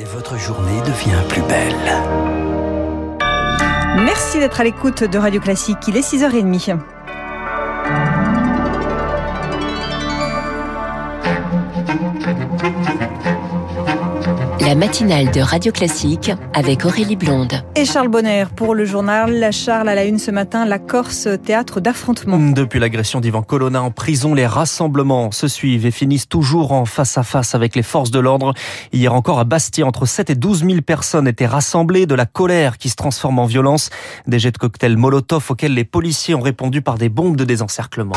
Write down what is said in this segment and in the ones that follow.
Et votre journée devient plus belle. Merci d'être à l'écoute de Radio Classique. Il est 6h30. La matinale de Radio Classique avec Aurélie Blonde. Et Charles Bonner pour le journal. Charles à la une ce matin, la Corse, théâtre d'affrontement. Depuis l'agression d'Ivan Colonna en prison, les rassemblements se suivent et finissent toujours en face à face avec les forces de l'ordre. Hier encore à Bastia, entre 7 et 12 000 personnes étaient rassemblées, de la colère qui se transforme en violence, des jets de cocktails Molotov auxquels les policiers ont répondu par des bombes de désencerclement.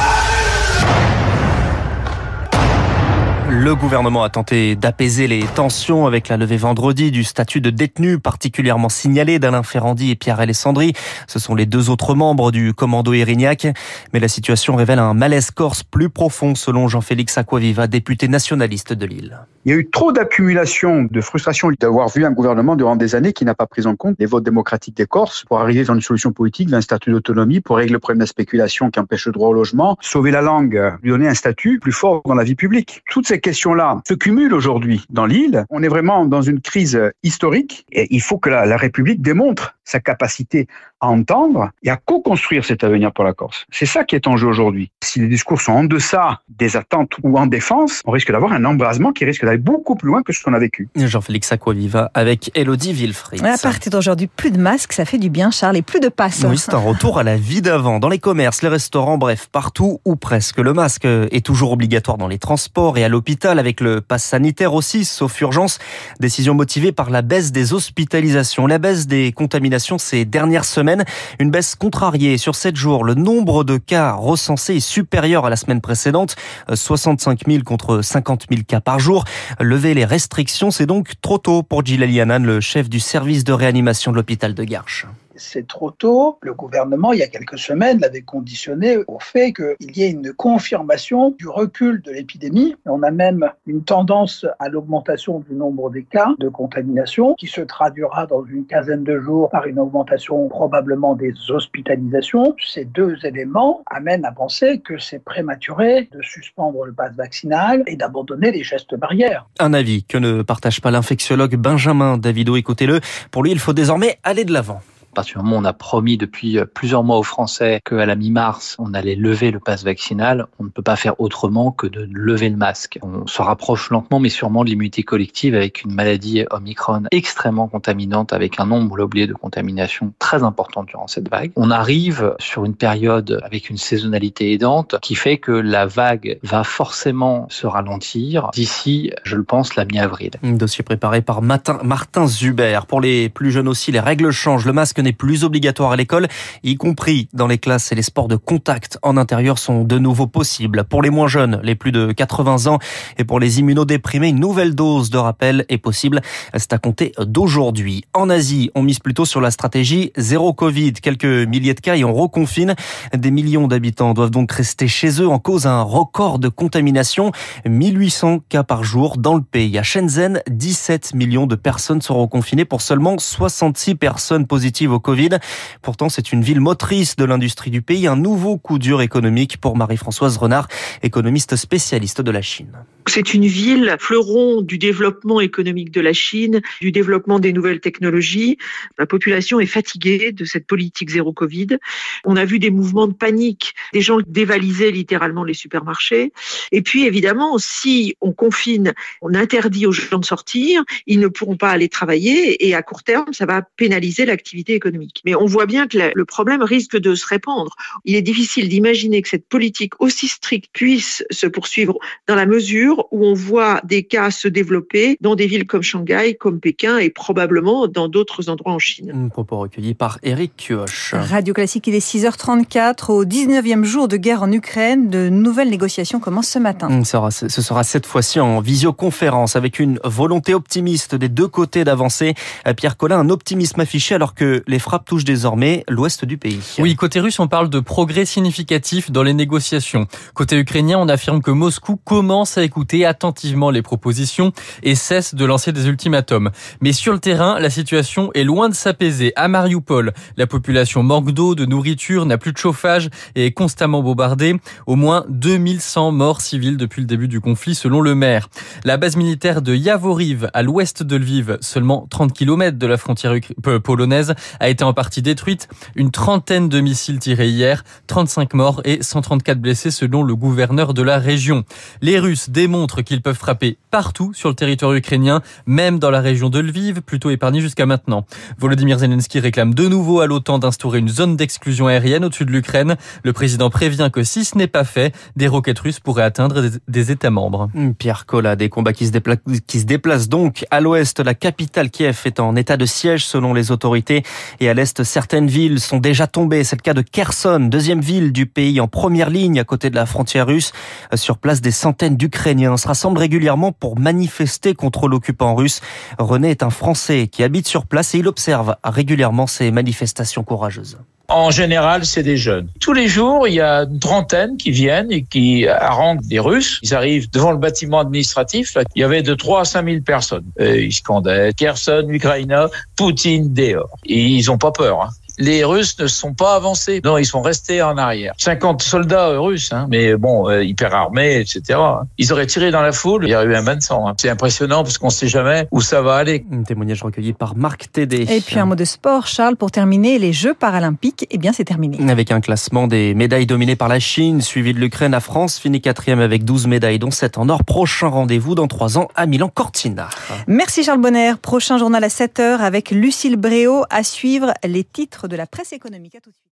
Le gouvernement a tenté d'apaiser les tensions avec la levée vendredi du statut de détenu particulièrement signalé d'Alain Ferrandi et Pierre Alessandri. Ce sont les deux autres membres du commando Erignac. Mais la situation révèle un malaise corse plus profond selon Jean-Félix Aquaviva, député nationaliste de Lille. Il y a eu trop d'accumulation de frustration d'avoir vu un gouvernement durant des années qui n'a pas pris en compte les votes démocratiques des Corses pour arriver dans une solution politique, d'un statut d'autonomie, pour régler le problème de la spéculation qui empêche le droit au logement, sauver la langue, lui donner un statut plus fort dans la vie publique. Toutes ces questions-là se cumulent aujourd'hui dans l'île. On est vraiment dans une crise historique et il faut que la, la République démontre sa capacité à entendre et à co-construire cet avenir pour la Corse. C'est ça qui est en jeu aujourd'hui. Si les discours sont en deçà des attentes ou en défense, on risque d'avoir un embrasement qui risque d'aller beaucoup plus loin que ce qu'on a vécu. Jean-Félix Aquaviva avec Elodie Villefried. À partir d'aujourd'hui, plus de masques, ça fait du bien, Charles, et plus de passes. Oui, c'est un retour à la vie d'avant. Dans les commerces, les restaurants, bref, partout ou presque. Le masque est toujours obligatoire dans les transports et à l'hôpital avec le pass sanitaire aussi, sauf urgence. Décision motivée par la baisse des hospitalisations, la baisse des contaminations ces dernières semaines. Une baisse contrariée sur 7 jours. Le nombre de cas recensés est supérieur à la semaine précédente. 65 000 contre 50 000 cas par jour. Lever les restrictions, c'est donc trop tôt pour Gilles Yanan, le chef du service de réanimation de l'hôpital de Garches c'est trop tôt. Le gouvernement, il y a quelques semaines, l'avait conditionné au fait qu'il y ait une confirmation du recul de l'épidémie. On a même une tendance à l'augmentation du nombre des cas de contamination qui se traduira dans une quinzaine de jours par une augmentation probablement des hospitalisations. Ces deux éléments amènent à penser que c'est prématuré de suspendre le pass vaccinal et d'abandonner les gestes barrières. Un avis que ne partage pas l'infectiologue Benjamin Davido, écoutez-le. Pour lui, il faut désormais aller de l'avant. Partir du moment où on a promis depuis plusieurs mois aux Français qu'à la mi-mars, on allait lever le pass vaccinal, on ne peut pas faire autrement que de lever le masque. On se rapproche lentement mais sûrement de l'immunité collective avec une maladie Omicron extrêmement contaminante avec un nombre, on oublié, de contamination très important durant cette vague. On arrive sur une période avec une saisonnalité aidante qui fait que la vague va forcément se ralentir d'ici, je le pense, la mi-avril. Dossier préparé par Martin Zuber. Pour les plus jeunes aussi, les règles changent. Le masque n'est plus obligatoire à l'école, y compris dans les classes et les sports de contact en intérieur sont de nouveau possibles. Pour les moins jeunes, les plus de 80 ans et pour les immunodéprimés, une nouvelle dose de rappel est possible. C'est à compter d'aujourd'hui. En Asie, on mise plutôt sur la stratégie zéro Covid. Quelques milliers de cas et on reconfine. Des millions d'habitants doivent donc rester chez eux en cause un record de contamination. 1800 cas par jour dans le pays. À Shenzhen, 17 millions de personnes seront confinées pour seulement 66 personnes positives Covid. Pourtant, c'est une ville motrice de l'industrie du pays, un nouveau coup dur économique pour Marie-Françoise Renard, économiste spécialiste de la Chine. C'est une ville fleuron du développement économique de la Chine, du développement des nouvelles technologies. La population est fatiguée de cette politique zéro Covid. On a vu des mouvements de panique, des gens dévalisaient littéralement les supermarchés. Et puis évidemment, si on confine, on interdit aux gens de sortir, ils ne pourront pas aller travailler et à court terme, ça va pénaliser l'activité économique. Mais on voit bien que le problème risque de se répandre. Il est difficile d'imaginer que cette politique aussi stricte puisse se poursuivre dans la mesure où on voit des cas se développer dans des villes comme Shanghai, comme Pékin et probablement dans d'autres endroits en Chine. Un propos recueilli par Eric Kioch. Radio Classique, il est 6h34. Au 19e jour de guerre en Ukraine, de nouvelles négociations commencent ce matin. Ce sera, ce sera cette fois-ci en visioconférence avec une volonté optimiste des deux côtés d'avancer. Pierre Collin, un optimisme affiché alors que les frappes touchent désormais l'ouest du pays. Oui, côté russe, on parle de progrès significatif dans les négociations. Côté ukrainien, on affirme que Moscou commence à écouter écouter attentivement les propositions et cesse de lancer des ultimatums. Mais sur le terrain, la situation est loin de s'apaiser. À Mariupol, la population manque d'eau, de nourriture, n'a plus de chauffage et est constamment bombardée. Au moins 2100 morts civils depuis le début du conflit selon le maire. La base militaire de Yavoriv, à l'ouest de Lviv, seulement 30 km de la frontière polonaise, a été en partie détruite. Une trentaine de missiles tirés hier, 35 morts et 134 blessés selon le gouverneur de la région. Les Russes démontrent qu'ils peuvent frapper partout sur le territoire ukrainien, même dans la région de Lviv, plutôt épargnée jusqu'à maintenant. Volodymyr Zelensky réclame de nouveau à l'OTAN d'instaurer une zone d'exclusion aérienne au-dessus de l'Ukraine. Le président prévient que si ce n'est pas fait, des roquettes russes pourraient atteindre des États membres. Pierre Collat, des combats qui se, déplacent, qui se déplacent donc à l'ouest. La capitale Kiev est en état de siège selon les autorités et à l'est, certaines villes sont déjà tombées. C'est le cas de Kherson, deuxième ville du pays en première ligne à côté de la frontière russe. Sur place, des centaines d'Ukrainiens se rassemblent régulièrement pour manifester contre l'occupant russe. René est un Français qui habite sur place et il observe régulièrement ces manifestations courageuses. En général, c'est des jeunes. Tous les jours, il y a une trentaine qui viennent et qui haranguent des Russes. Ils arrivent devant le bâtiment administratif. il y avait de 3 à 5 000 personnes. Et ils scandaient Kherson, Ukraine, Poutine, dehors. Ils n'ont pas peur. Hein les Russes ne sont pas avancés. Non, ils sont restés en arrière. 50 soldats russes, hein, mais bon, euh, hyper armés, etc. Ils auraient tiré dans la foule, il y aurait eu un bain de sang. Hein. C'est impressionnant parce qu'on ne sait jamais où ça va aller. Un témoignage recueilli par Marc Tédé. Et puis un mot de sport, Charles, pour terminer, les Jeux paralympiques, eh bien c'est terminé. Avec un classement des médailles dominées par la Chine, suivi de l'Ukraine, la France finit quatrième avec 12 médailles, dont 7 en or. Prochain rendez-vous dans 3 ans à Milan-Cortina. Merci Charles Bonner. Prochain journal à 7h avec Lucille Bréau à suivre les titres de la presse économique. À tout de suite.